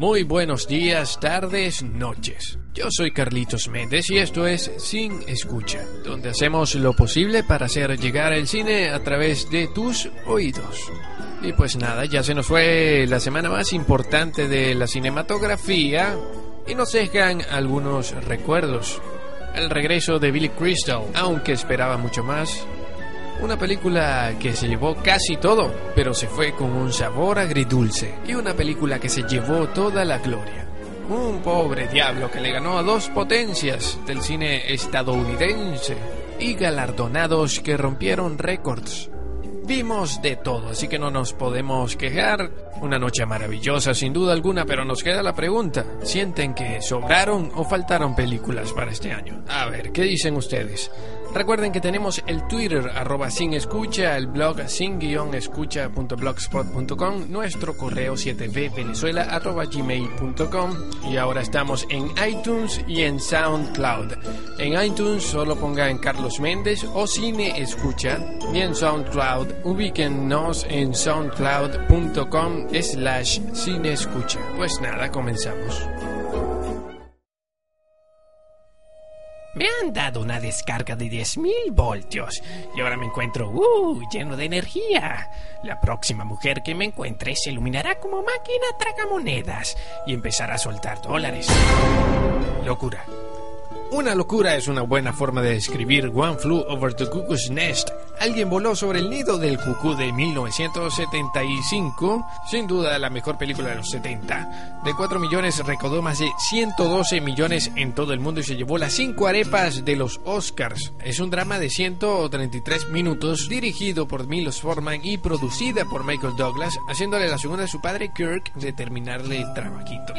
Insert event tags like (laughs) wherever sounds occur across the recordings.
Muy buenos días, tardes, noches. Yo soy Carlitos Méndez y esto es Sin Escucha, donde hacemos lo posible para hacer llegar el cine a través de tus oídos. Y pues nada, ya se nos fue la semana más importante de la cinematografía y nos dejan algunos recuerdos. El regreso de Billy Crystal, aunque esperaba mucho más, una película que se llevó casi todo, pero se fue con un sabor agridulce. Y una película que se llevó toda la gloria. Un pobre diablo que le ganó a dos potencias del cine estadounidense y galardonados que rompieron récords. Vimos de todo, así que no nos podemos quejar. Una noche maravillosa, sin duda alguna, pero nos queda la pregunta. ¿Sienten que sobraron o faltaron películas para este año? A ver, ¿qué dicen ustedes? Recuerden que tenemos el Twitter arroba sin escucha, el blog sin-escucha.blogspot.com, nuestro correo 7vvenezuela arroba gmail.com y ahora estamos en iTunes y en SoundCloud. En iTunes solo pongan Carlos Méndez o Cine Escucha y en SoundCloud ubíquennos en soundcloud.com slash Cine Escucha. Pues nada, comenzamos. Una descarga de 10.000 voltios y ahora me encuentro uh, lleno de energía. La próxima mujer que me encuentre se iluminará como máquina tragamonedas y empezará a soltar dólares. Locura. Una locura es una buena forma de describir One Flew Over the Cuckoo's Nest. Alguien voló sobre el nido del cucú de 1975, sin duda la mejor película de los 70. De 4 millones recaudó más de 112 millones en todo el mundo y se llevó las 5 arepas de los Oscars. Es un drama de 133 minutos dirigido por Milos Forman y producida por Michael Douglas, haciéndole la segunda a su padre Kirk de terminarle el trabajito.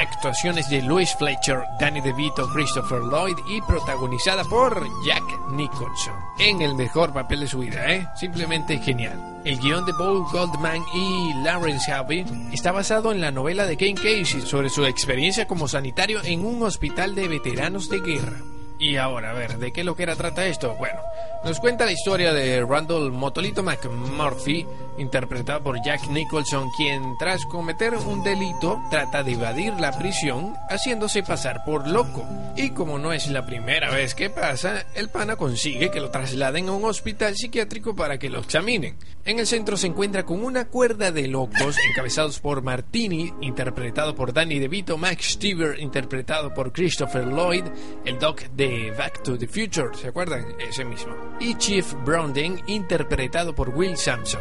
Actuaciones de Louis Fletcher, Danny DeVito, Christopher Lloyd y protagonizada por Jack Nicholson. En el mejor papel de su vida, ¿eh? Simplemente genial. El guion de Paul Goldman y Lawrence Harvey está basado en la novela de Ken Casey sobre su experiencia como sanitario en un hospital de veteranos de guerra. Y ahora, a ver, ¿de qué lo que era trata esto? Bueno, nos cuenta la historia de Randall Motolito McMurphy, interpretado por Jack Nicholson, quien tras cometer un delito trata de evadir la prisión haciéndose pasar por loco. Y como no es la primera vez que pasa, el pana consigue que lo trasladen a un hospital psiquiátrico para que lo examinen. En el centro se encuentra con una cuerda de locos encabezados por Martini, interpretado por Danny DeVito, Max Stever, interpretado por Christopher Lloyd, el doc de Back to the Future, ¿se acuerdan? Ese mismo. Y Chief Browning, interpretado por Will Sampson,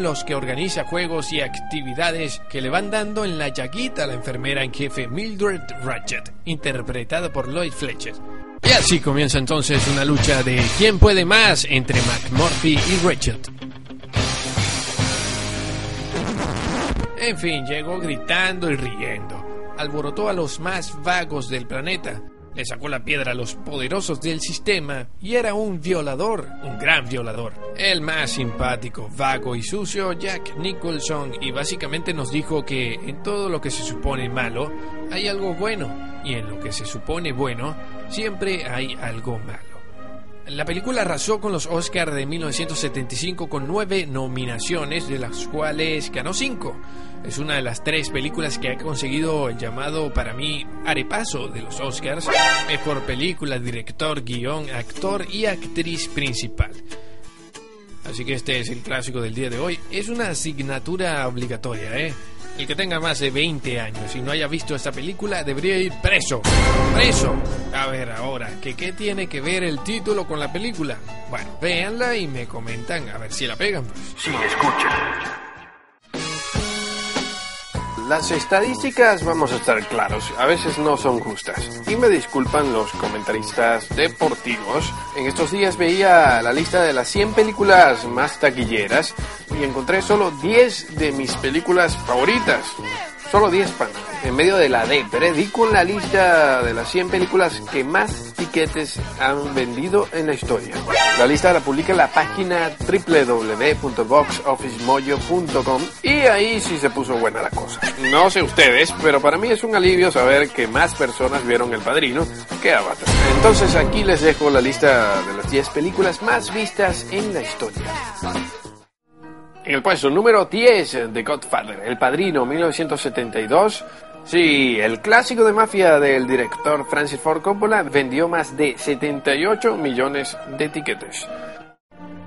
los que organiza juegos y actividades que le van dando en la llaguita a la enfermera en jefe Mildred Ratchet, interpretada por Lloyd Fletcher. Y así comienza entonces una lucha de quién puede más entre McMurphy y Ratchet. En fin, llegó gritando y riendo. Alborotó a los más vagos del planeta. Le sacó la piedra a los poderosos del sistema y era un violador, un gran violador. El más simpático, vago y sucio, Jack Nicholson, y básicamente nos dijo que en todo lo que se supone malo hay algo bueno, y en lo que se supone bueno siempre hay algo malo. La película arrasó con los Oscars de 1975 con nueve nominaciones, de las cuales ganó cinco. Es una de las tres películas que ha conseguido el llamado para mí arepaso de los Oscars. Mejor película, director, guion, actor y actriz principal. Así que este es el clásico del día de hoy. Es una asignatura obligatoria, ¿eh? El que tenga más de 20 años y no haya visto esta película debería ir preso. ¡Preso! A ver ahora, ¿que ¿qué tiene que ver el título con la película? Bueno, véanla y me comentan a ver si la pegan. Pues. Sin escucha. Las estadísticas, vamos a estar claros, a veces no son justas. Y me disculpan los comentaristas deportivos. En estos días veía la lista de las 100 películas más taquilleras y encontré solo 10 de mis películas favoritas. Solo 10 pan. En medio de la D, di con la lista de las 100 películas que más tiquetes han vendido en la historia. La lista la publica la página www.boxofficemojo.com y ahí sí se puso buena la cosa. No sé ustedes, pero para mí es un alivio saber que más personas vieron El Padrino que Avatar. Entonces aquí les dejo la lista de las 10 películas más vistas en la historia. En el puesto número 10 de Godfather, El Padrino 1972. Sí, el clásico de mafia del director Francis Ford Coppola vendió más de 78 millones de tiquetes.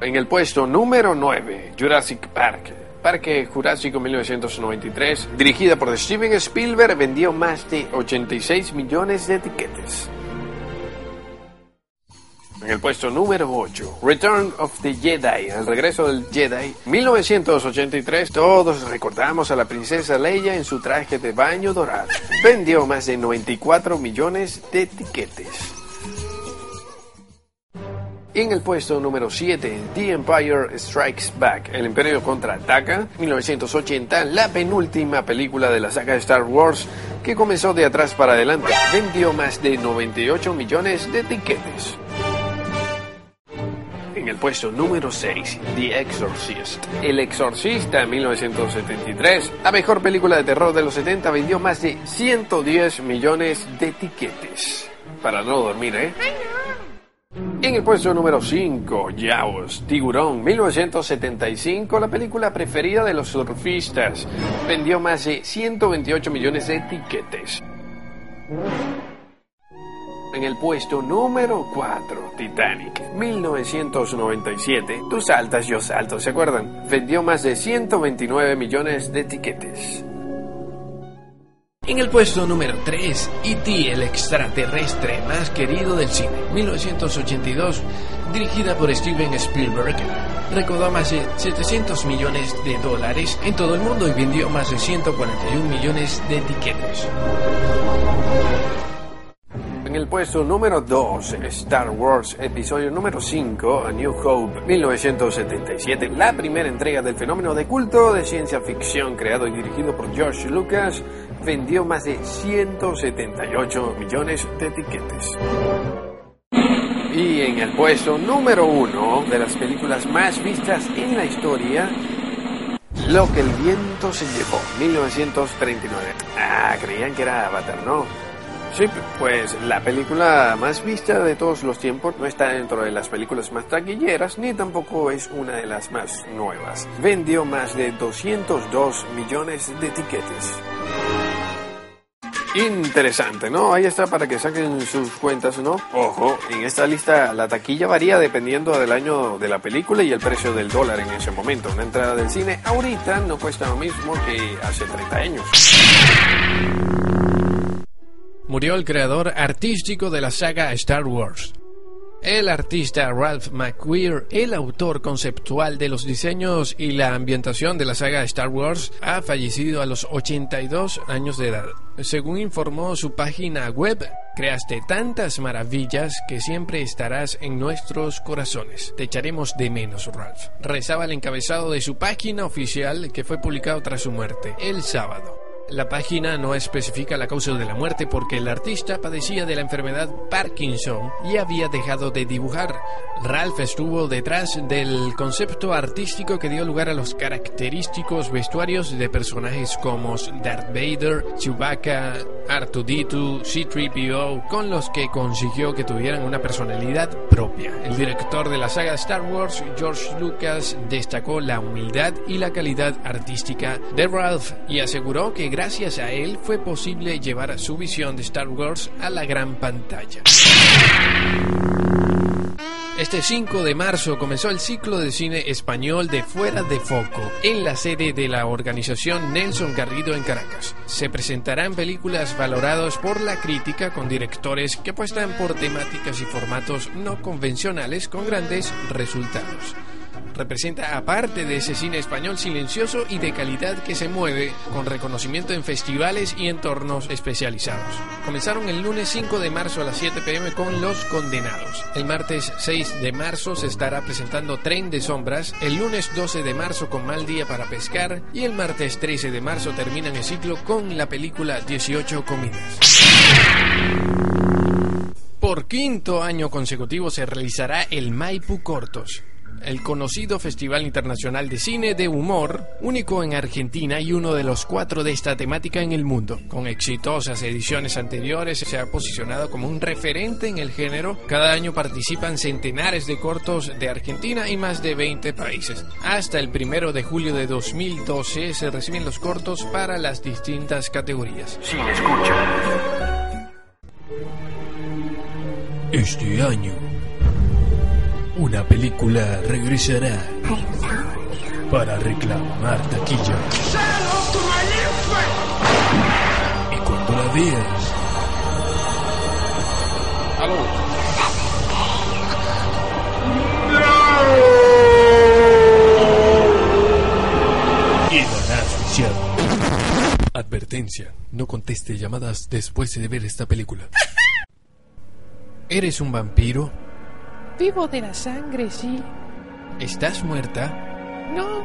En el puesto número 9, Jurassic Park. Parque Jurásico 1993, dirigida por Steven Spielberg, vendió más de 86 millones de tiquetes. En el puesto número 8, Return of the Jedi, el regreso del Jedi, 1983, todos recordamos a la princesa Leia en su traje de baño dorado. Vendió más de 94 millones de tiquetes. En el puesto número 7, The Empire Strikes Back, El Imperio contraataca, 1980, la penúltima película de la saga Star Wars que comenzó de atrás para adelante, vendió más de 98 millones de tiquetes. El puesto número 6, The Exorcist. El Exorcista 1973, la mejor película de terror de los 70, vendió más de 110 millones de tiquetes. Para no dormir, ¿eh? En el puesto número 5, Jaws, Tiburón, 1975, la película preferida de los surfistas. Vendió más de 128 millones de tiquetes. En el puesto número 4, Titanic, 1997. Tú saltas, yo salto, ¿se acuerdan? Vendió más de 129 millones de tiquetes. En el puesto número 3, E.T. el extraterrestre más querido del cine, 1982, dirigida por Steven Spielberg, recaudó más de 700 millones de dólares en todo el mundo y vendió más de 141 millones de tiquetes. En el puesto número 2, Star Wars Episodio número 5, A New Hope, 1977, la primera entrega del fenómeno de culto de ciencia ficción creado y dirigido por George Lucas, vendió más de 178 millones de tiquetes. Y en el puesto número 1 de las películas más vistas en la historia, Lo que el viento se llevó, 1939. Ah, creían que era Avatar, ¿no? Sí, pues la película más vista de todos los tiempos no está dentro de las películas más taquilleras ni tampoco es una de las más nuevas. Vendió más de 202 millones de tiquetes. Interesante, ¿no? Ahí está para que saquen sus cuentas, ¿no? Ojo, en esta lista la taquilla varía dependiendo del año de la película y el precio del dólar en ese momento. Una entrada del cine ahorita no cuesta lo mismo que hace 30 años. Murió el creador artístico de la saga Star Wars. El artista Ralph McQueer, el autor conceptual de los diseños y la ambientación de la saga Star Wars, ha fallecido a los 82 años de edad. Según informó su página web, creaste tantas maravillas que siempre estarás en nuestros corazones. Te echaremos de menos, Ralph. Rezaba el encabezado de su página oficial que fue publicado tras su muerte, el sábado. La página no especifica la causa de la muerte porque el artista padecía de la enfermedad Parkinson y había dejado de dibujar. Ralph estuvo detrás del concepto artístico que dio lugar a los característicos vestuarios de personajes como Darth Vader, Chewbacca, R2D2, C-3PO, con los que consiguió que tuvieran una personalidad propia. El director de la saga Star Wars, George Lucas, destacó la humildad y la calidad artística de Ralph y aseguró que gracias a él fue posible llevar su visión de Star Wars a la gran pantalla. Este 5 de marzo comenzó el ciclo de cine español de Fuera de Foco en la sede de la organización Nelson Garrido en Caracas. Se presentarán películas valoradas por la crítica con directores que apuestan por temáticas y formatos no convencionales con grandes resultados. Representa aparte de ese cine español silencioso y de calidad que se mueve con reconocimiento en festivales y entornos especializados. Comenzaron el lunes 5 de marzo a las 7 pm con Los Condenados. El martes 6 de marzo se estará presentando Tren de Sombras, el lunes 12 de marzo con Mal Día para Pescar y el martes 13 de marzo terminan el ciclo con la película 18 Comidas. Por quinto año consecutivo se realizará el Maipu Cortos, el conocido Festival Internacional de Cine de Humor, único en Argentina y uno de los cuatro de esta temática en el mundo. Con exitosas ediciones anteriores se ha posicionado como un referente en el género. Cada año participan centenares de cortos de Argentina y más de 20 países. Hasta el primero de julio de 2012 se reciben los cortos para las distintas categorías. Sin escucha. Este año, una película regresará para reclamar taquilla. Y cuando la veas, Aló. quedarás viciado. Advertencia, no conteste llamadas después de ver esta película. (laughs) ¿Eres un vampiro? Vivo de la sangre, sí. ¿Estás muerta? No,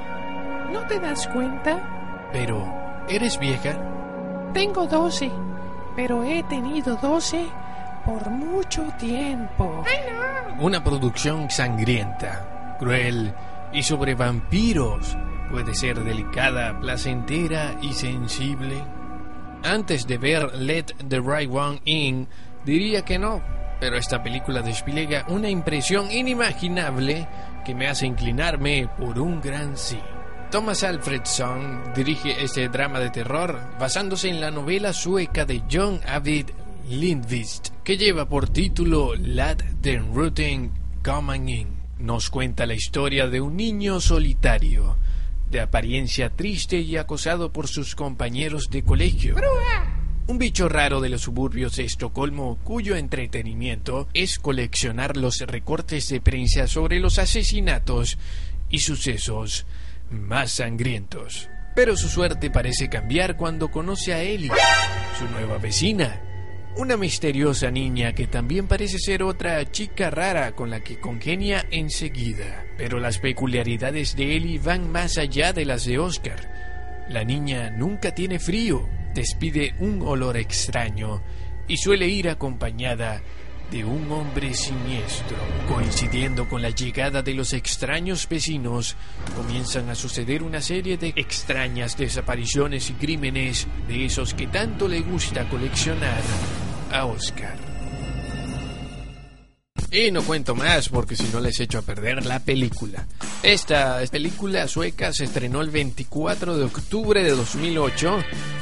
¿no te das cuenta? Pero, ¿eres vieja? Tengo doce, pero he tenido doce por mucho tiempo. Una producción sangrienta, cruel y sobre vampiros. Puede ser delicada, placentera y sensible. Antes de ver Let the Right One In, diría que no, pero esta película despliega una impresión inimaginable que me hace inclinarme por un gran sí. Thomas Alfredson dirige este drama de terror basándose en la novela sueca de John Avid Lindqvist, que lleva por título Lad den Ruten Coming In. Nos cuenta la historia de un niño solitario, de apariencia triste y acosado por sus compañeros de colegio. Un bicho raro de los suburbios de Estocolmo cuyo entretenimiento es coleccionar los recortes de prensa sobre los asesinatos y sucesos más sangrientos. Pero su suerte parece cambiar cuando conoce a Ellie, su nueva vecina, una misteriosa niña que también parece ser otra chica rara con la que congenia enseguida. Pero las peculiaridades de Ellie van más allá de las de Oscar. La niña nunca tiene frío, despide un olor extraño y suele ir acompañada de un hombre siniestro. Coincidiendo con la llegada de los extraños vecinos, comienzan a suceder una serie de extrañas desapariciones y crímenes de esos que tanto le gusta coleccionar a Oscar. Y no cuento más porque si no les echo a perder la película. Esta película sueca se estrenó el 24 de octubre de 2008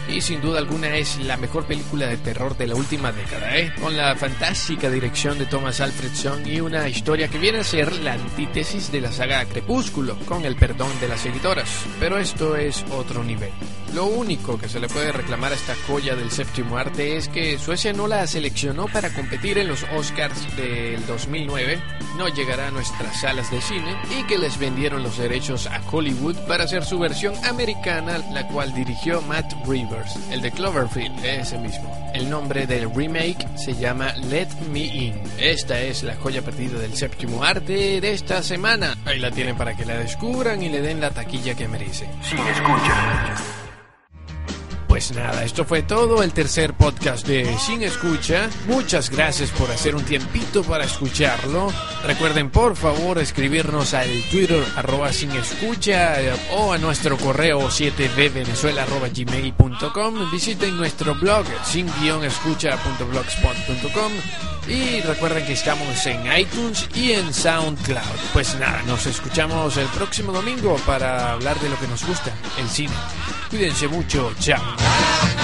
y sin duda alguna es la mejor película de terror de la última década, ¿eh? con la fantástica dirección de Thomas Alfredson y una historia que viene a ser la antítesis de la saga Crepúsculo, con el perdón de las seguidoras. Pero esto es otro nivel. Lo único que se le puede reclamar a esta joya del séptimo arte es que Suecia no la seleccionó para competir en los Oscars del 2009, no llegará a nuestras salas de cine y que les vendieron los derechos a Hollywood para hacer su versión americana, la cual dirigió Matt Rivers, el de Cloverfield, ese mismo. El nombre del remake se llama Let Me In. Esta es la joya perdida del séptimo arte de esta semana. Ahí la tienen para que la descubran y le den la taquilla que merece. Sin escucha. Pues nada, esto fue todo el tercer podcast de Sin Escucha. Muchas gracias por hacer un tiempito para escucharlo. Recuerden por favor escribirnos al Twitter arroba sin escucha eh, o a nuestro correo 7bvenezuela arroba gmail.com. Visiten nuestro blog sin escucha.blogspot.com y recuerden que estamos en iTunes y en SoundCloud. Pues nada, nos escuchamos el próximo domingo para hablar de lo que nos gusta, el cine. Cuídense mucho, chao.